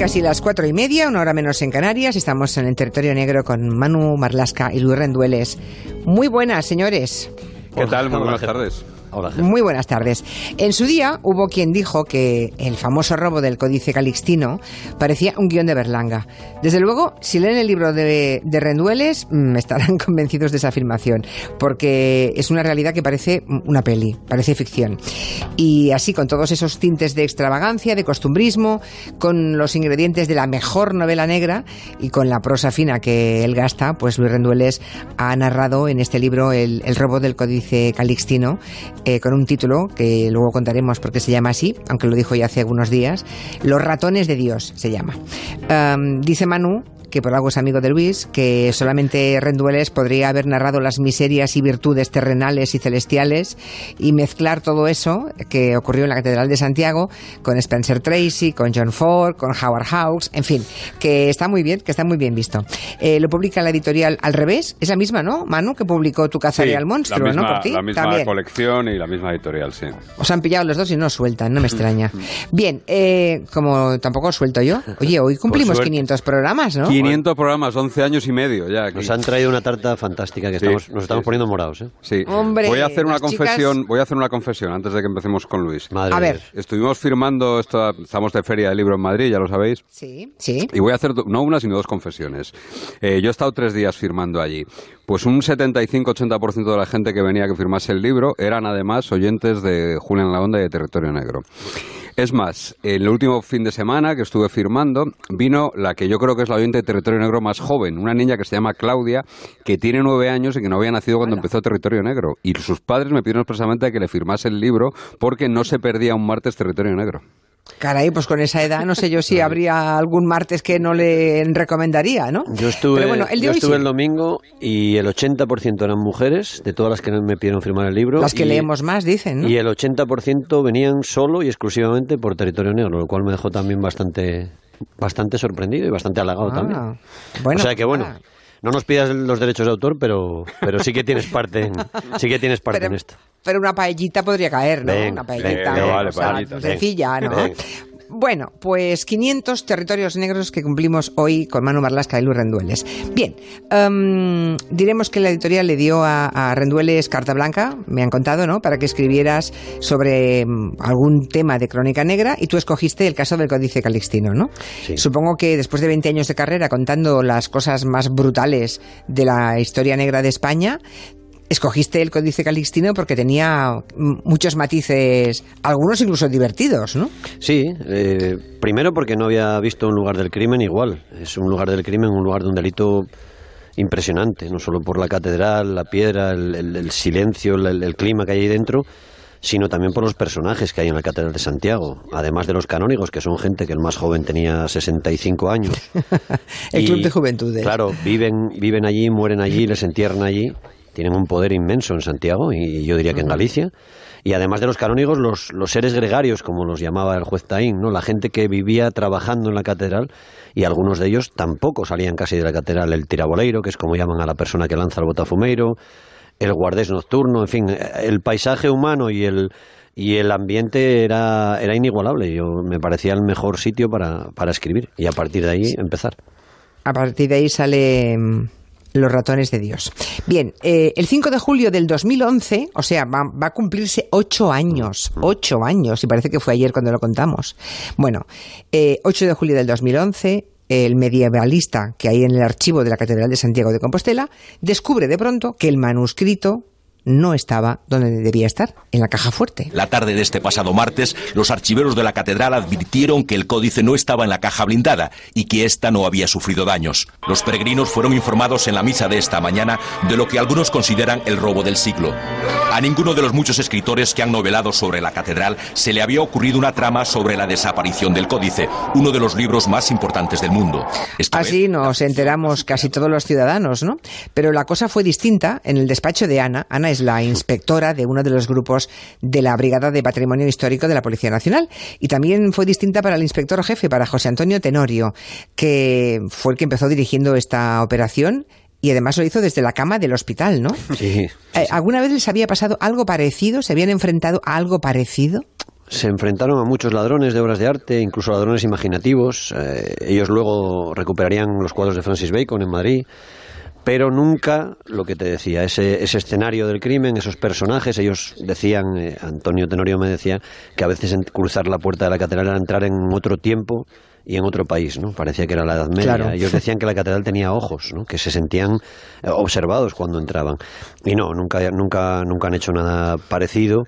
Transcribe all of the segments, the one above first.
casi las cuatro y media, una hora menos en Canarias. Estamos en el territorio negro con Manu Marlasca y Luis Rendueles. Muy buenas, señores. ¿Qué tal? Muy buenas tardes. Muy buenas tardes. En su día hubo quien dijo que el famoso robo del Códice Calixtino parecía un guion de Berlanga. Desde luego, si leen el libro de, Rendueles, mm, estarán convencidos de esa afirmación, porque es una realidad que parece una peli, parece ficción. Y así, con todos esos tintes de extravagancia, de costumbrismo, con los ingredientes de la mejor novela negra y con la prosa fina que él gasta, pues Luis Rendueles ha narrado en este libro el, el robo del Códice Calixtino eh, con un título que luego contaremos porque se llama así, aunque lo dijo ya hace algunos días, Los ratones de Dios se llama. dice Manu que por algo es amigo de Luis, que solamente Rendueles podría haber narrado las miserias y virtudes terrenales y celestiales y mezclar todo eso que ocurrió en la Catedral de Santiago con Spencer Tracy, con John Ford, con Howard Hawks, en fin, que está muy bien, que está muy bien visto. Eh, lo publica la editorial al revés, es la misma, ¿no? Manu, que publicó Tu cazaría al monstruo, la misma, ¿no? Por ti, la misma colección y la misma editorial, sí. Os han pillado los dos y no sueltan, no me extraña. Bien, eh, como tampoco suelto yo, oye, hoy cumplimos 500 programas, ¿no? 500 programas, 11 años y medio ya. Nos han traído una tarta fantástica que estamos, nos estamos poniendo morados. ¿eh? Sí. voy a hacer una confesión, voy a hacer una confesión antes de que empecemos con Luis. a ver. Estuvimos firmando, esto, estamos de feria de libro en Madrid, ya lo sabéis. Sí, sí. Y voy a hacer no una, sino dos confesiones. Eh, yo he estado tres días firmando allí. Pues un 75-80% de la gente que venía a que firmase el libro eran además oyentes de Julián La Onda y de Territorio Negro. Es más, el último fin de semana que estuve firmando, vino la que yo creo que es la oyente de Territorio Negro más joven, una niña que se llama Claudia, que tiene nueve años y que no había nacido cuando empezó Territorio Negro. Y sus padres me pidieron expresamente que le firmase el libro porque no se perdía un martes Territorio Negro. Caray, pues con esa edad no sé yo si habría algún martes que no le recomendaría, ¿no? Yo estuve, el, yo estuve el domingo y el 80% eran mujeres, de todas las que me pidieron firmar el libro. Las que leemos más, dicen, ¿no? Y el 80% venían solo y exclusivamente por territorio negro, lo cual me dejó también bastante, bastante sorprendido y bastante halagado ah, también. Bueno, o sea que bueno. Ah. No nos pidas los derechos de autor, pero, pero sí que tienes parte en, sí que tienes parte en esto. Pero una paellita podría caer, ¿no? una paellita, vale, sencilla, ¿no? Bueno, pues 500 territorios negros que cumplimos hoy con Manu Marlasca y Luis Rendueles. Bien, em, diremos que la editorial le dio a, Rendueles carta blanca, me han contado, ¿no? Para que escribieras sobre em, algún tema de crónica negra y tú escogiste el caso del Códice Calixtino, ¿no? Supongo que después de 20 años de carrera contando las cosas más brutales de la historia negra de España, escogiste el Códice Calixtino porque tenía muchos matices, algunos incluso divertidos, ¿no? Sí, eh, primero porque no había visto un lugar del crimen igual. Es un lugar del crimen, un lugar de un delito impresionante, no solo por la catedral, la piedra, el, silencio, el, clima que hay ahí dentro, sino también por los personajes que hay en la Catedral de Santiago, además de los canónigos, que son gente que el más joven tenía 65 años. el club de juventud. Claro, viven, viven allí, mueren allí, les entierran allí tienen un poder inmenso en Santiago y yo diría que en Galicia. Y además de los canónigos, los, los seres gregarios, como los llamaba el juez Taín, ¿no? la gente que vivía trabajando en la catedral y algunos de ellos tampoco salían casi de la catedral. El tiraboleiro, que es como llaman a la persona que lanza el botafumeiro, el guardés nocturno, en fin, el paisaje humano y el, y el ambiente era, era inigualable. Yo me parecía el mejor sitio para, para escribir y a partir de ahí empezar. A partir de ahí sale los ratones de Dios. Bien, eh, el 5 de julio del 2011, o sea, va, a cumplirse ocho años, ocho años, y parece que fue ayer cuando lo contamos. Bueno, eh, 8 de julio del 2011, el medievalista que hay en el archivo de la Catedral de Santiago de Compostela descubre de pronto que el manuscrito no estaba donde debía estar, en la caja fuerte. La tarde de este pasado martes, los archiveros de la catedral advirtieron que el códice no estaba en la caja blindada y que ésta no había sufrido daños. Los peregrinos fueron informados en la misa de esta mañana de lo que algunos consideran el robo del siglo. A ninguno de los muchos escritores que han novelado sobre la catedral se le había ocurrido una trama sobre la desaparición del códice, uno de los libros más importantes del mundo. Así nos enteramos casi todos los ciudadanos, ¿no? Pero la cosa fue distinta en el despacho de Ana. Ana es la inspectora de uno de los grupos de la Brigada de Patrimonio Histórico de la Policía Nacional. Y también fue distinta para el inspector jefe, para José Antonio Tenorio, que fue el que empezó dirigiendo esta operación y además lo hizo desde la cama del hospital, ¿no? Sí. Eh, ¿Alguna vez les había pasado algo parecido? ¿Se habían enfrentado a algo parecido? se enfrentaron a muchos ladrones de obras de arte, incluso ladrones imaginativos. Eh, ellos luego recuperarían los cuadros de Francis Bacon en Madrid pero nunca lo que te decía, ese, ese escenario del crimen, esos personajes, ellos decían, eh, Antonio Tenorio me decía, que a veces cruzar la puerta de la catedral era entrar en otro tiempo y en otro país, ¿no? Parecía que era la Edad Media. Ellos decían que la catedral tenía ojos, ¿no? Que se sentían eh, observados cuando entraban. Y no, nunca, nunca, nunca han hecho nada parecido.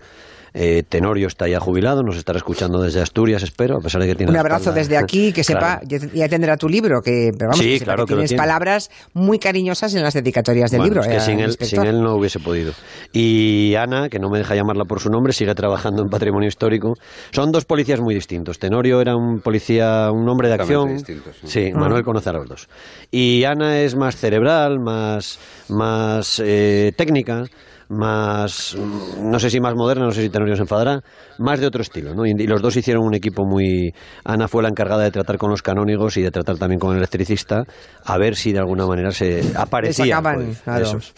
Eh, Tenorio está ya jubilado, nos estará escuchando desde Asturias, espero, a pesar de que tiene. Un abrazo desde aquí, que sepa, ya tendrá tu libro, que, vamos, sí, claro que, tienes palabras muy cariñosas en las dedicatorias del libro. que sin, él, sin él no hubiese podido. Y Ana, que no me deja llamarla por su nombre, sigue trabajando en patrimonio histórico. Son dos policías muy distintos. Tenorio era un policía, un hombre de acción. Sí, ah. Manuel conoce a los dos. Y Ana es más cerebral, más, más eh, técnica más, no sé si más moderna, no sé si Tenorio se enfadará, más de otro estilo, ¿no? Y, los dos hicieron un equipo muy... Ana fue la encargada de tratar con los canónigos y de tratar también con el electricista, a ver si de alguna manera se aparecía. Pues,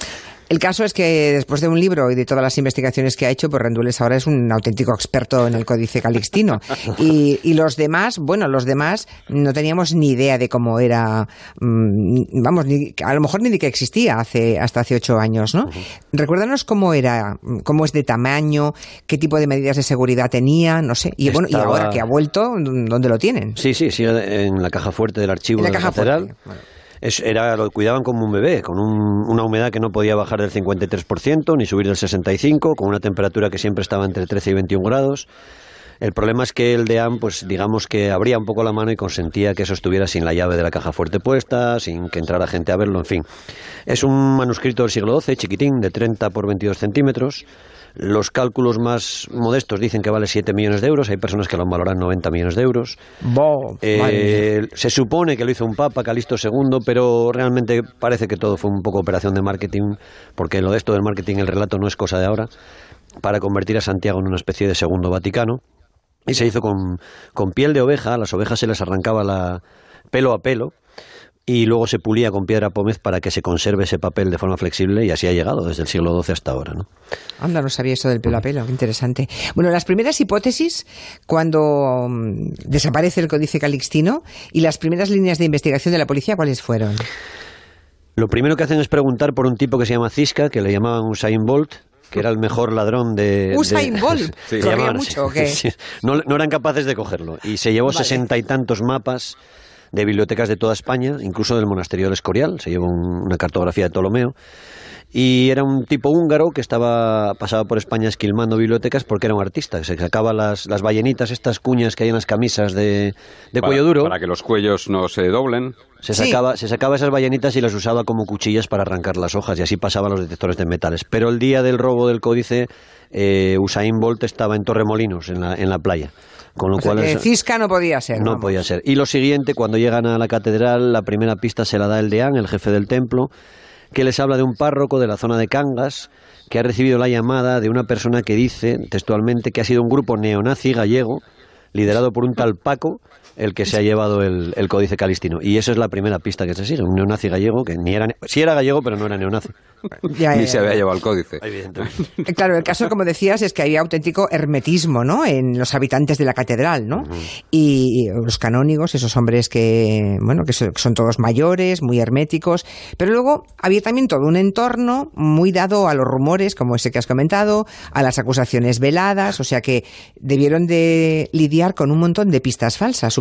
el caso es que después de un libro y de todas las investigaciones que ha hecho, pues Rendueles ahora es un auténtico experto en el códice calixtino. Y, los demás, bueno, los demás no teníamos ni idea de cómo era, mm, vamos, a lo mejor ni de que existía hace, hasta hace ocho años, ¿no? Recuérdanos cómo era, cómo es de tamaño, qué tipo de medidas de seguridad tenía, no sé. Y bueno, y ahora que ha vuelto, ¿dónde lo tienen? Sí, sí, sigue en la caja fuerte del archivo de la caja Fuerte era, lo cuidaban como un bebé, con una humedad que no podía bajar del 53% ni subir del 65%, con una temperatura que siempre estaba entre 13 y 21 grados. El problema es que el DEAM, pues digamos que abría un poco la mano y consentía que eso estuviera sin la llave de la caja fuerte puesta, sin que entrara gente a verlo, en fin. Es un manuscrito del siglo XII, chiquitín, de 30 por 22 centímetros. Los cálculos más modestos dicen que vale 7 millones de euros, hay personas que lo valoran 90 millones de euros. Eh, se supone que lo hizo un papa, Calisto II, pero realmente parece que todo fue un poco operación de marketing, porque lo de esto del marketing, el relato no es cosa de ahora, para convertir a Santiago en una especie de segundo Vaticano. Y se hizo con, con piel de oveja, a las ovejas se les arrancaba la pelo a pelo, y luego se pulía con piedra pómez para que se conserve ese papel de forma flexible y así ha llegado desde el siglo XII hasta ahora. ¿no? Anda, no sabía eso del pelo a pelo, qué interesante. Bueno, las primeras hipótesis cuando mm, desaparece el códice calixtino y las primeras líneas de investigación de la policía, ¿cuáles fueron? Lo primero que hacen es preguntar por un tipo que se llama Ziska, que le llamaban Usain Bolt, que era el mejor ladrón de... Usain Bolt, sí. mucho o qué? No, eran capaces de cogerlo y se llevó sesenta y tantos mapas de bibliotecas de toda España, incluso del monasterio del Escorial, se llevó una cartografía de Ptolomeo. Y era un tipo húngaro que estaba pasaba por España esquilmando bibliotecas porque era un artista, se sacaba las, las ballenitas, estas cuñas que hay en las camisas de, cuello duro. Para que los cuellos no se doblen. Se sacaba, se sacaba esas ballenitas y las usaba como cuchillas para arrancar las hojas y así pasaban los detectores de metales. Pero el día del robo del códice, eh, Usain Bolt estaba en Torremolinos, en la, en la playa. Con lo cual Cisca no podía ser. No podía ser. Y lo siguiente, cuando llegan a la catedral, la primera pista se la da el deán, el jefe del templo, que les habla de un párroco de la zona de Cangas que ha recibido la llamada de una persona que dice textualmente que ha sido un grupo neonazi gallego liderado por un tal Paco el que se ha llevado el, códice calistino. Y esa es la primera pista que se sigue, un neonazi gallego que ni era, sí era gallego, pero no era neonazi. ni se había llevado el códice. Eh, claro, el caso, como decías, es que había auténtico hermetismo ¿no? en los habitantes de la catedral, ¿no? y, los canónigos, esos hombres que, bueno, que son, todos mayores, muy herméticos, pero luego había también todo un entorno muy dado a los rumores, como ese que has comentado, a las acusaciones veladas, o sea que debieron de lidiar con un montón de pistas falsas,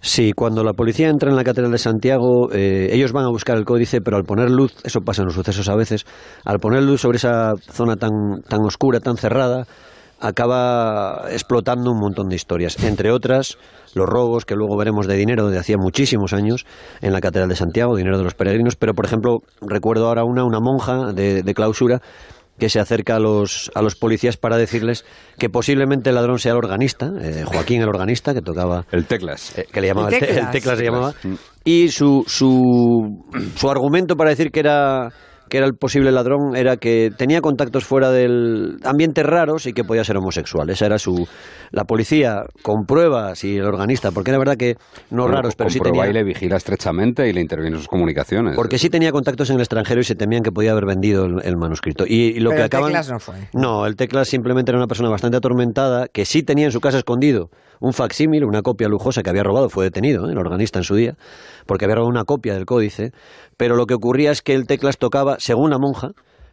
Sí, cuando la policía entra en la Catedral de Santiago, eh, ellos van a buscar el códice, pero al poner luz, eso pasa en los sucesos a veces, al poner luz sobre esa zona tan, tan oscura, tan cerrada, acaba explotando un montón de historias. Entre otras, los robos que luego veremos de dinero de hacía muchísimos años en la Catedral de Santiago, dinero de los peregrinos, pero por ejemplo, recuerdo ahora una, una monja de, de clausura que se acerca a los, a los policías para decirles que posiblemente el ladrón sea el organista, eh, Joaquín el organista, que tocaba... El teclas. Eh, que le llamaba el teclas, se llamaba. Y su, su, su argumento para decir que era que era el posible ladrón era que tenía contactos fuera del ambiente raros y que podía ser homosexual. Esa era su... La policía comprueba si el organista, porque era verdad que no Bueno, raros, pero sí tenía... y le vigila estrechamente y le interviene en sus comunicaciones. Porque sí tenía contactos en el extranjero y se temían que podía haber vendido el, el manuscrito. Y, y lo Pero que el acaban... Teclas no fue. No, el Teclas simplemente era una persona bastante atormentada que sí tenía en su casa escondido un facsímil, una copia lujosa que había robado, fue detenido, ¿eh? el organista en su día, porque había robado una copia del códice, pero lo que ocurría es que el Teclas tocaba, según la monja,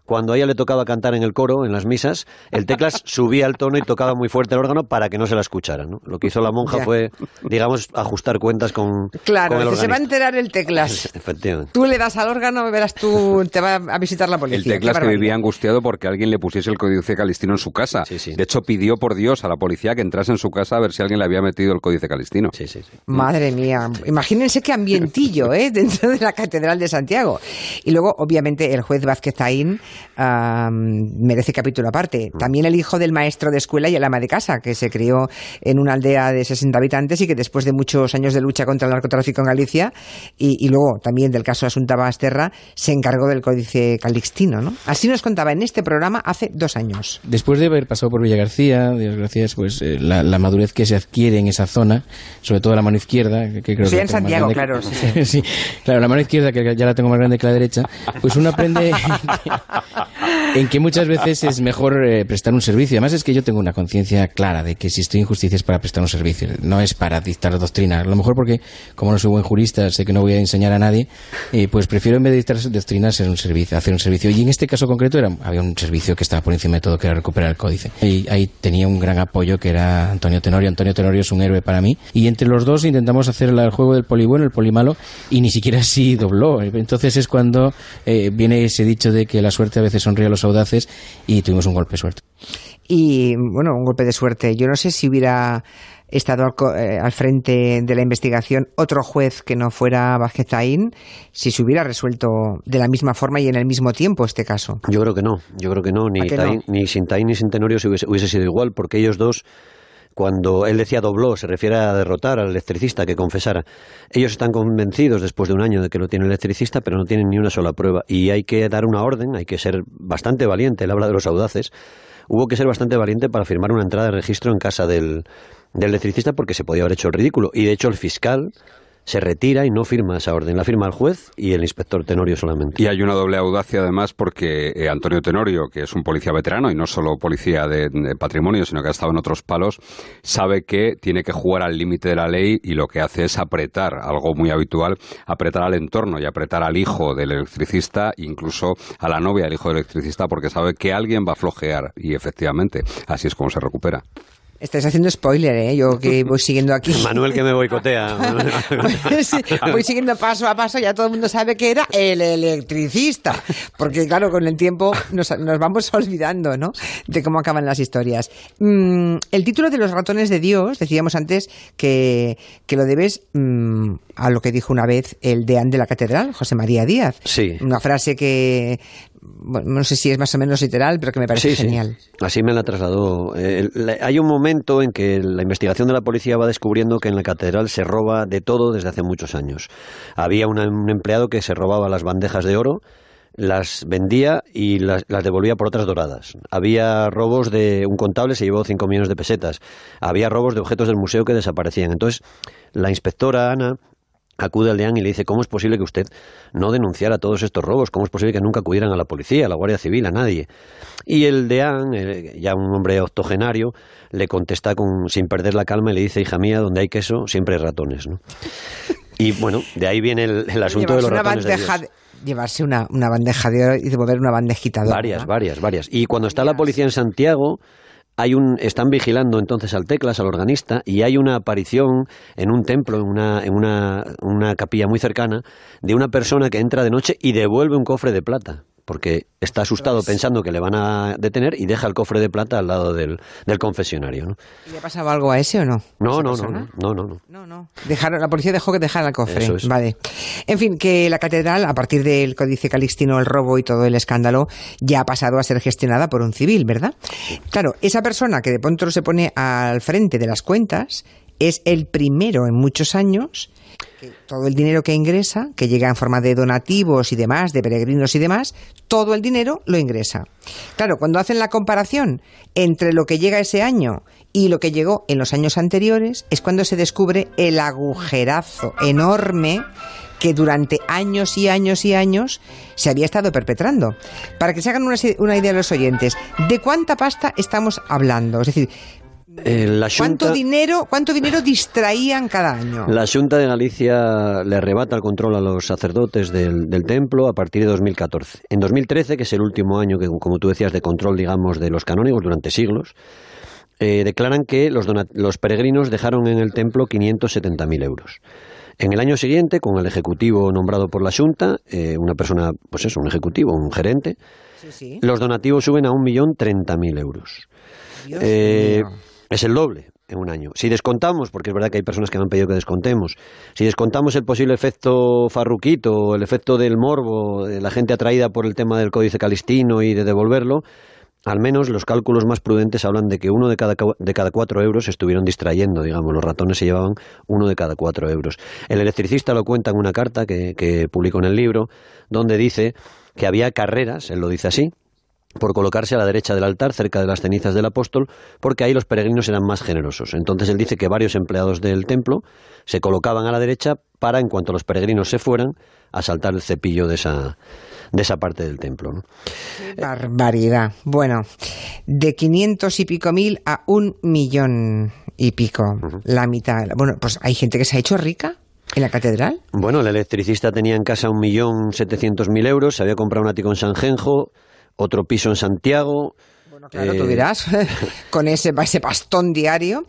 cuando a ella le tocaba cantar en el coro, en las misas, el Teclas subía el tono y tocaba muy fuerte el órgano para que no se la escuchara. ¿no? Lo que hizo la monja Ya. fue, digamos, ajustar cuentas con, Claro, con el dice, se va a enterar el Teclas. Efectivamente. Tú le das al órgano, verás tú, te va a visitar la policía. El Teclas que vivía angustiado porque alguien le pusiese el códice calistino en su casa. Sí, sí. De hecho, pidió por Dios a la policía que entrase en su casa a ver si alguien le había metido el códice calistino. Sí, sí, sí. Madre mía, imagínense qué ambientillo, ¿eh? Dentro de la Catedral de Santiago. Y luego, obviamente, el juez Vázquez Taín ah, merece capítulo aparte. También el hijo del maestro de escuela y el ama de casa, que se crió en una aldea de 60 habitantes y que después de muchos años de lucha contra el narcotráfico en Galicia y, y luego también del caso Asunta Basterra, se encargó del códice calixtino, ¿no? Así nos contaba en este programa hace dos años. Después de haber pasado por Villa García, Dios gracias, pues eh, la, la madurez que se adquiere en esa zona, sobre todo la mano izquierda, que, que creo Sí, que en Santiago, grande claro, que- sí, claro, la mano izquierda que ya la tengo más grande que la derecha, pues uno aprende en que muchas veces es mejor eh, prestar un servicio. Además es que yo tengo una conciencia clara de que si estoy en justicia es para prestar un servicio, no es para dictar doctrina. A lo mejor porque, como no soy buen jurista, sé que no voy a enseñar a nadie, eh, pues prefiero en vez de dictar doctrina ser un servicio, hacer un servicio. Y en este caso concreto era, había un servicio que estaba por encima de todo, que era recuperar el códice. Y ahí tenía un gran apoyo que era Antonio Tenorio. Antonio Tenorio es un héroe para mí. Y entre los dos intentamos hacer el juego del poli bueno, el poli malo, y ni siquiera así dobló. Entonces es cuando eh, viene ese dicho de que la suerte a veces sonríe a los audaces y tuvimos un golpe de suerte. Y bueno, un golpe de suerte. Yo no sé si hubiera estado al, eh, al frente de la investigación otro juez que no fuera Vázquez Taín, si se hubiera resuelto de la misma forma y en el mismo tiempo este caso. Yo creo que no, yo creo que no, ni. Taín- ni sin Taín ni sin Tenorio se hubiese, hubiese sido igual, porque ellos dos, cuando él decía dobló, se refiere a derrotar al electricista que confesara. Ellos están convencidos después de un año de que lo tiene el electricista, pero no tienen ni una sola prueba. Y hay que dar una orden, hay que ser bastante valiente, él habla de los audaces. Hubo que ser bastante valiente para firmar una entrada de registro en casa del, del electricista porque se podía haber hecho el ridículo. Y de hecho el fiscal se retira y no firma esa orden. La firma el juez y el inspector Tenorio solamente. Y hay una doble audacia además porque eh, Antonio Tenorio, que es un policía veterano y no solo policía de, de patrimonio, sino que ha estado en otros palos, sabe que tiene que jugar al límite de la ley y lo que hace es apretar, algo muy habitual, apretar al entorno y apretar al hijo del electricista, incluso a la novia del hijo del electricista, porque sabe que alguien va a flojear y efectivamente así es como se recupera. Estáis haciendo spoiler, ¿eh? Yo que voy siguiendo aquí. Manuel que me boicotea. Sí, voy siguiendo paso a paso, ya todo el mundo sabe que era el electricista. Porque, claro, con el tiempo nos, nos vamos olvidando, ¿no? De cómo acaban las historias. Mm, el título de Los ratones de Dios, decíamos antes que, que lo debes mm, a lo que dijo una vez el deán de la catedral, José María Díaz. Sí. Una frase que, bueno, no sé si es más o menos literal, pero que me parece Sí, sí. genial. Así me la trasladó. Eh, la- hay un momento en que la investigación de la policía va descubriendo que en la catedral se roba de todo desde hace muchos años. Había una- un empleado que se robaba las bandejas de oro, las vendía y las, las devolvía por otras doradas. Había robos de un contable, se llevó 5 millones de pesetas. Había robos de objetos del museo que desaparecían. Entonces, la inspectora Ana acude al deán y le dice, ¿cómo es posible que usted no denunciara todos estos robos? ¿Cómo es posible que nunca acudieran a la policía, a la Guardia Civil, a nadie? Y el deán, eh, ya un hombre octogenario, le contesta con, sin perder la calma y le dice, hija mía, donde hay queso siempre hay ratones, ¿no? Y bueno, de ahí viene el, el asunto de los ratones bandeja de- llevarse una, una bandeja de oro y devolver una bandejita de oro, Varias, varias, varias. Y cuando está la policía en Santiago, hay un, están vigilando entonces al Teclas, al organista, y hay una aparición en un templo, en una, en una, una capilla muy cercana, de una persona que entra de noche y devuelve un cofre de plata. Porque está asustado pensando que le van a detener y deja el cofre de plata al lado del, del confesionario. ¿no? ¿Y ¿Le ha pasado algo a ese o no? No, ¿Esa no, no, no, no, no, no. No, no. Dejaron, la policía dejó que dejara el cofre. Eso es. Vale. En fin, que la catedral, a partir del Códice Calixtino, el robo y todo el escándalo, ya ha pasado a ser gestionada por un civil, ¿verdad? Claro, esa persona que de pronto se pone al frente de las cuentas es el primero en muchos años que todo el dinero que ingresa, que llega en forma de donativos y demás, de peregrinos y demás, todo el dinero lo ingresa. Claro, cuando hacen la comparación entre lo que llega ese año y lo que llegó en los años anteriores, es cuando se descubre el agujerazo enorme que durante años y años y años se había estado perpetrando. Para que se hagan una, una idea los oyentes, ¿de cuánta pasta estamos hablando? Es decir, Eh, la ¿Cuánto dinero, ¿Cuánto dinero distraían cada año? La Junta de Galicia le arrebata el control a los sacerdotes del, del templo a partir de 2014. En 2013, que es el último año que, como tú decías, de control, digamos, de los canónigos durante siglos, eh, declaran que los, los peregrinos dejaron en el templo 570.000 euros. En el año siguiente, con el ejecutivo nombrado por la Junta, eh, una persona, pues eso, un ejecutivo, un gerente, Sí, sí. los donativos suben a 1.030.000 euros. Dios Eh, mío. Es el doble en un año. Si descontamos, porque es verdad que hay personas que me han pedido que descontemos, si descontamos el posible efecto farruquito, el efecto del morbo, de la gente atraída por el tema del códice calistino y de devolverlo, al menos los cálculos más prudentes hablan de que uno de cada, de cada cuatro euros se estuvieron distrayendo, digamos, los ratones se llevaban uno de cada cuatro euros. El electricista lo cuenta en una carta que, que publicó en el libro, donde dice que había carreras, él lo dice así, por colocarse a la derecha del altar, cerca de las cenizas del apóstol, porque ahí los peregrinos eran más generosos. Entonces él dice que varios empleados del templo se colocaban a la derecha para, en cuanto los peregrinos se fueran, asaltar el cepillo de esa, de esa parte del templo. ¿no? Barbaridad. Bueno, de 500 y pico mil a un millón y pico, la mitad. Bueno, pues hay gente que se ha hecho rica en la catedral. Bueno, el electricista tenía en casa un millón setecientos mil euros, se había comprado un ático en San Genjo, otro piso en Santiago. Claro, Eh, tú dirás, con ese, ese pastón diario.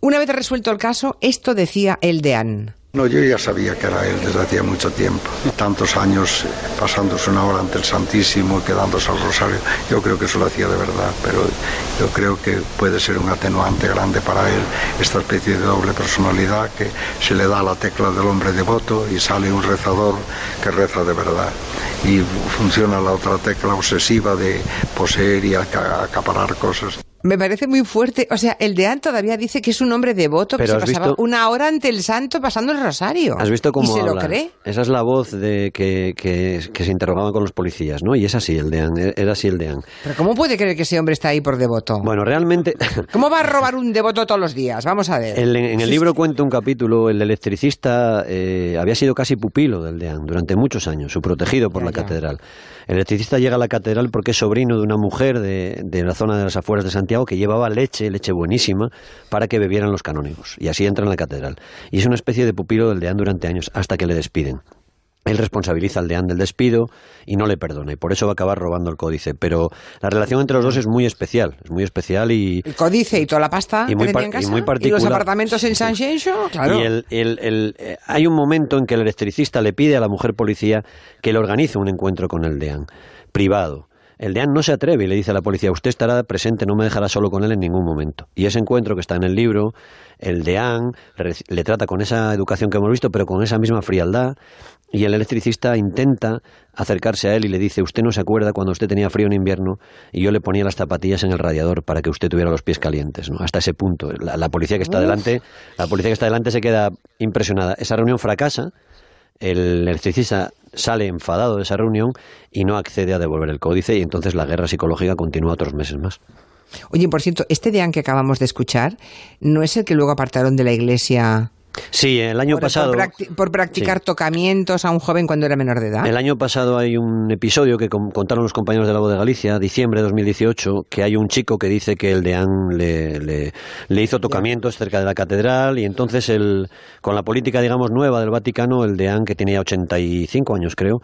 Una vez resuelto el caso, esto decía el deán. No, yo ya sabía que era él desde hacía mucho tiempo. Tantos años eh, pasándose una hora ante el Santísimo y quedándose al rosario. Yo creo que eso lo hacía de verdad, pero yo creo que puede ser un atenuante grande para él esta especie de doble personalidad que se le da la tecla del hombre devoto y sale un rezador que reza de verdad. Y funciona la otra tecla obsesiva de poseer y aca- acaparar cosas. Me parece muy fuerte. O sea, el deán todavía dice que es un hombre devoto que Pero se pasaba visto- una hora ante el santo pasando el rosario. ¿Has visto cómo ¿Y se lo habla? cree? Esa es la voz de que, que, que se interrogaban con los policías, ¿no? Y es así el deán, era así el deán. Pero ¿cómo puede creer que ese hombre está ahí por devoto? Bueno, realmente... ¿Cómo va a robar un devoto todos los días? Vamos a ver. En, en el libro cuenta un capítulo, el electricista eh, había sido casi pupilo del deán durante muchos años, su protegido por la catedral. El electricista llega a la catedral porque es sobrino de una mujer de, de la zona de las afueras de Santiago que llevaba leche, leche buenísima, para que bebieran los canónigos. Y así entra en la catedral. Y es una especie de pupilo del deán durante años, hasta que le despiden. Él responsabiliza al deán del despido y no le perdona, y por eso va a acabar robando el códice. Pero la relación entre los dos es muy especial, es muy especial y, El códice y toda la pasta Y muy que y muy los particular. apartamentos en San Xenxo, claro. Y el- el- el- eh, hay un momento en que el electricista le pide a la mujer policía que le organice un encuentro con el deán, privado. El deán no se atreve y le dice a la policía, usted estará presente, no me dejará solo con él en ningún momento. Y ese encuentro que está en el libro, el deán le trata con esa educación que hemos visto, pero con esa misma frialdad, y el electricista intenta acercarse a él y le dice, usted no se acuerda cuando usted tenía frío en invierno y yo le ponía las zapatillas en el radiador para que usted tuviera los pies calientes, ¿no? Hasta ese punto. La, la policía que está delante, la policía que está delante se queda impresionada. Esa reunión fracasa, el electricista sale enfadado de esa reunión y no accede a devolver el códice y entonces la guerra psicológica continúa otros meses más. Oye, por cierto, este deán que acabamos de escuchar no es el que luego apartaron de la iglesia Sí, el año por, pasado... por practi- por practicar Sí. tocamientos a un joven cuando era menor de edad. El año pasado hay un episodio que contaron los compañeros de la Voz de Galicia, diciembre de 2018, que hay un chico que dice que el deán le, le, le hizo tocamientos cerca de la catedral y entonces el, con la política, digamos, nueva del Vaticano, el deán, que tenía 85 años creo,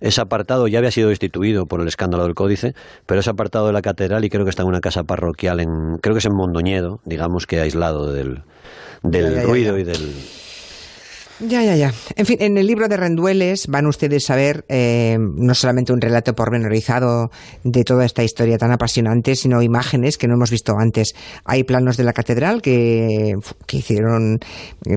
es apartado, ya había sido destituido por el escándalo del códice, pero es apartado de la catedral y creo que está en una casa parroquial, en, creo que es en Mondoñedo, digamos que aislado del, del Ya, ya, ya, ruido ya. y del... Ya, ya, ya. En fin, en el libro de Rendueles van ustedes a ver eh, no solamente un relato pormenorizado de toda esta historia tan apasionante, sino imágenes que no hemos visto antes. Hay planos de la catedral que, que hicieron,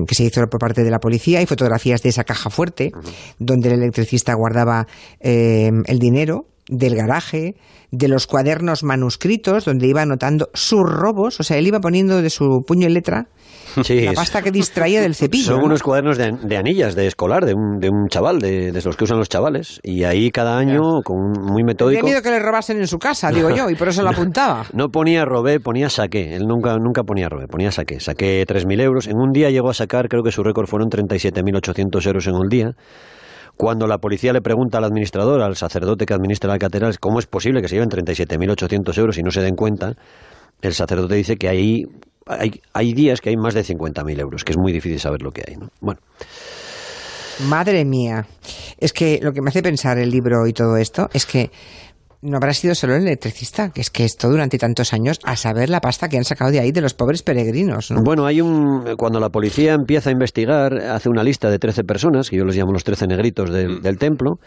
que se hizo por parte de la policía y fotografías de esa caja fuerte donde el electricista guardaba eh, el dinero del garaje, de los cuadernos manuscritos donde iba anotando sus robos, o sea, él iba poniendo de su puño y letra Sí, la pasta que distraía del cepillo. Son ¿no? unos cuadernos de, de anillas, de escolar, de un, de un chaval, de, de los que usan los chavales. Y ahí cada año, con un- muy Tenía metódico... miedo que le robasen en su casa, digo yo, y por eso lo apuntaba. No ponía robé, ponía saqué. Él nunca, nunca ponía robé, ponía saqué. Saqué 3.000 euros. En un día llegó a sacar, creo que su récord fueron 37.800 euros en un día. Cuando la policía le pregunta al administrador, al sacerdote que administra la catedral, cómo es posible que se lleven 37.800 euros y no se den cuenta, el sacerdote dice que hay, hay, hay días que hay más de 50.000 euros, que es muy difícil saber lo que hay. ¿no? Bueno, Madre mía. Es que lo que me hace pensar el libro y todo esto es que no habrá sido solo el electricista, que es que esto durante tantos años, a saber la pasta que han sacado de ahí de los pobres peregrinos, ¿no? Bueno, hay un. Cuando la policía empieza a investigar, hace una lista de 13 personas, que yo les llamo los 13 negritos del, del templo,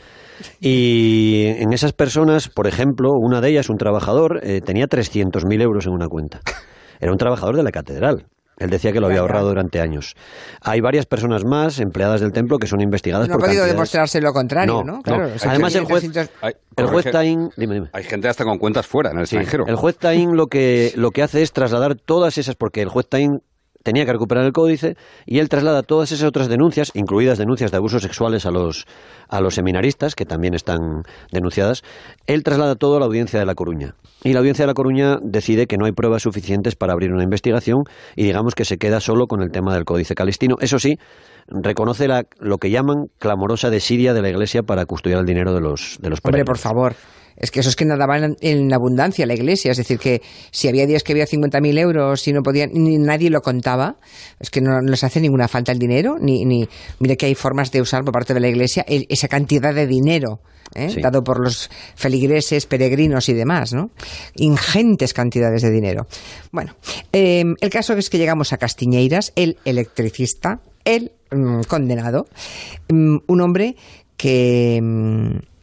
y en esas personas, por ejemplo, una de ellas, un trabajador, eh, tenía 300.000 euros en una cuenta. Era un trabajador de la catedral. Él decía que lo había ahorrado durante años. Hay varias personas más, empleadas del templo, que son investigadas No ha por podido cantidades- demostrarse lo contrario, No, ¿no? no. Claro, o sea, Además, que el juez- 300 Hay, El juez Tain... Dime, dime. hay gente hasta con cuentas fuera, en el Sí, extranjero. El juez Tain lo que, lo que hace es trasladar todas esas, porque el juez Tain tenía que recuperar el códice y él traslada todas esas otras denuncias, incluidas denuncias de abusos sexuales a los, a los seminaristas, que también están denunciadas, él traslada todo a la audiencia de La Coruña. Y la audiencia de La Coruña decide que no hay pruebas suficientes para abrir una investigación y digamos que se queda solo con el tema del códice calistino. Eso sí, reconoce la, lo que llaman clamorosa desidia de la Iglesia para custodiar el dinero de los, de los Hombre, por favor. Es que eso es que nadaban en, abundancia la iglesia. Es decir, que si había días que había 50.000 euros y no podían, ni nadie lo contaba, es que no les hace ninguna falta el dinero, ni, ni mire que hay formas de usar por parte de la iglesia esa cantidad de dinero. ¿eh? Sí. dado por los feligreses, peregrinos y demás, ¿no? Ingentes cantidades de dinero. Bueno, eh, el caso es que llegamos a Castiñeiras, el electricista, el mm, condenado, mm, un hombre que mm,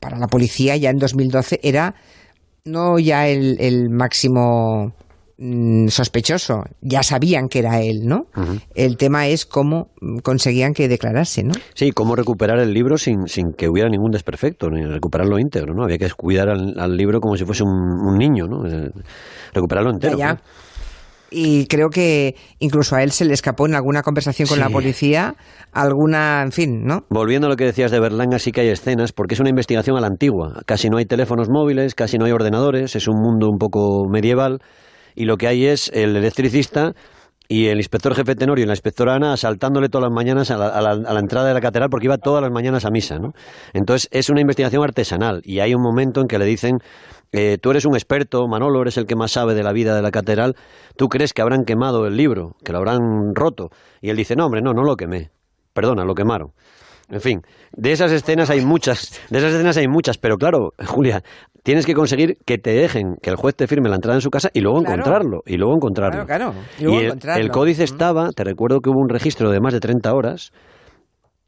para la policía ya en 2012 era no ya el, el máximo mm, sospechoso, ya sabían que era él, ¿no? El tema es cómo mm, conseguían que declarase, ¿no? Sí, cómo recuperar el libro sin, sin que hubiera ningún desperfecto, ni recuperarlo íntegro, ¿no? Había que cuidar al, al libro como si fuese un, un niño, ¿no? Eh, Recuperarlo entero. Ya, ya. ¿no? Y creo que incluso a él se le escapó en alguna conversación con Sí. la policía, alguna, en fin, ¿no? Volviendo a lo que decías de Berlanga, sí que hay escenas, porque es una investigación a la antigua. Casi no hay teléfonos móviles, casi no hay ordenadores, es un mundo un poco medieval, y lo que hay es el electricista y el inspector jefe Tenorio y la inspectora Ana asaltándole todas las mañanas a la, a la- a la entrada de la catedral porque iba todas las mañanas a misa, ¿no? Entonces es una investigación artesanal y hay un momento en que le dicen eh, tú eres un experto, Manolo, eres el que más sabe de la vida de la catedral, ¿tú crees que habrán quemado el libro, que lo habrán roto? Y él dice, no, hombre, no, no lo quemé, perdona, lo quemaron. En fin, de esas escenas hay muchas, de esas escenas hay muchas, pero claro, Julia, tienes que conseguir que te dejen, que el juez te firme la entrada en su casa y luego Claro. encontrarlo, y luego encontrarlo. Claro, claro, y luego el, encontrarlo. el códice estaba, te recuerdo que hubo un registro de más de 30 horas,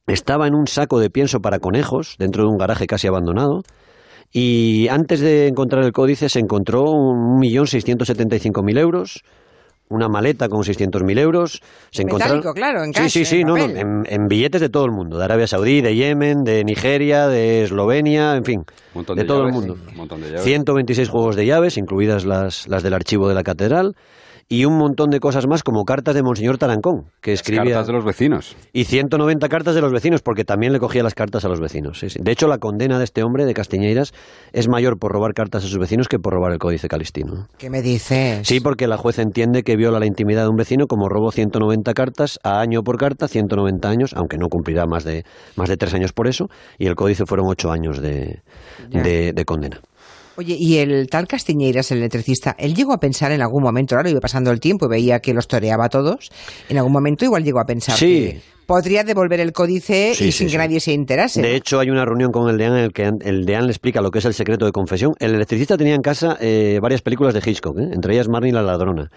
estaba en un saco de pienso para conejos, dentro de un garaje casi abandonado, y antes de encontrar el códice se encontró un millón seiscientos setenta y cinco mil euros, una maleta con 600.000 euros. Se encontraron... Claro, en Sí, cash, sí, sí, en no, no, en, en billetes de todo el mundo, de Arabia Saudí, de Yemen, de Nigeria, de Eslovenia, en fin, Un montón de, de todo el llaves, mundo. un montón de llaves. 126 juegos de llaves, incluidas las, las del archivo de la catedral, y un montón de cosas más como cartas de Monseñor Tarancón, que Las escribía... cartas de los vecinos. Y 190 cartas de los vecinos, porque también le cogía las cartas a los vecinos. sí, sí. De hecho, la condena de este hombre, de Castiñeiras, es mayor por robar cartas a sus vecinos que por robar el Códice Calistino. ¿Qué me dices? Sí, porque la jueza entiende que viola la intimidad de un vecino como robo 190 cartas a año por carta, 190 años, aunque no cumplirá más de, más de tres años por eso, y el códice fueron ocho años de, de condena. Oye, y el tal Castiñeiras, el electricista, él llegó a pensar en algún momento, ahora iba pasando el tiempo y veía que los toreaba a todos, en algún momento igual llegó a pensar Sí. que podría devolver el códice Sí, y sí, sin sí. que nadie se enterase. De hecho, hay una reunión con el deán en el que el deán le explica lo que es el secreto de confesión. El electricista tenía en casa eh, varias películas de Hitchcock, ¿eh? entre ellas Marnie la ladrona.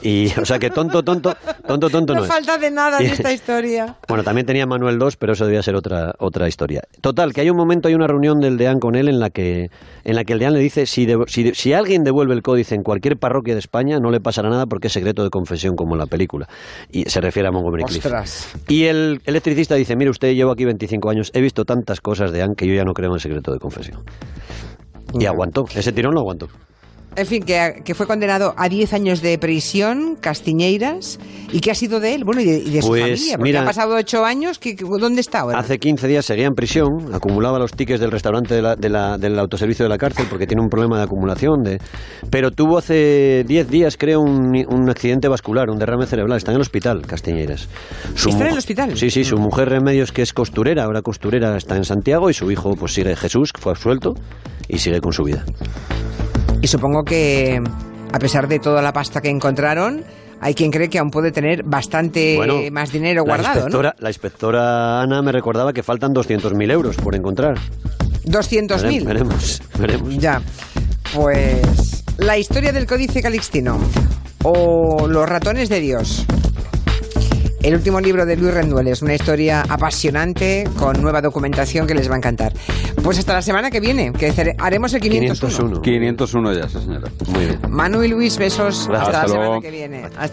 Y, o sea que tonto, tonto, tonto, tonto no, no es. falta de nada en esta historia. Bueno, también tenía Manuel II, pero eso debía ser otra, otra historia. Total, que hay un momento, hay una reunión del deán con él en la que, en la que el deán le dice, si, si, si alguien devuelve el códice en cualquier parroquia de España, no le pasará nada porque es secreto de confesión como en la película. Y se refiere a Montgomery Clift. Ostras. Y el electricista dice, mire usted, llevo aquí 25 años, he visto tantas cosas de Anne que yo ya no creo en el secreto de confesión. Y aguantó, ese tirón lo aguantó. En fin, que, que fue condenado a 10 años de prisión, Castiñeiras. ¿Y qué ha sido de él? Bueno, y de, y de su Pues, familia. Porque mira, ha pasado 8 años. ¿qué- qué- ¿Dónde está ahora? Hace 15 días seguía en prisión, acumulaba los tickets del restaurante de la- de la- del autoservicio de la cárcel porque tiene un problema de acumulación. De, pero tuvo hace 10 días, creo, un, un accidente vascular, un derrame cerebral. Está en el hospital, Castiñeiras. Su ¿Está en el hospital? Sí, sí, su mujer Remedios, que es costurera, ahora costurera, está en Santiago y su hijo, pues sigue Jesús, que fue absuelto y sigue con su vida. Y supongo que, a pesar de toda la pasta que encontraron, hay quien cree que aún puede tener bastante Bueno, más dinero la guardado, inspectora, La inspectora Ana me recordaba que faltan 200.000 euros por encontrar. ¿no? 200.000. Veremos, veremos. Ya. Pues la historia del Códice Calixtino o Los ratones de Dios. El último libro de Luis Rendueles, una historia apasionante con nueva documentación que les va a encantar. Pues hasta la semana que viene, que haremos el 501. 501. 501 ya, sí, señora. Muy bien. Manu y Luis, besos. Gracias. Hasta la Hasta semana luego. que viene. Hasta luego.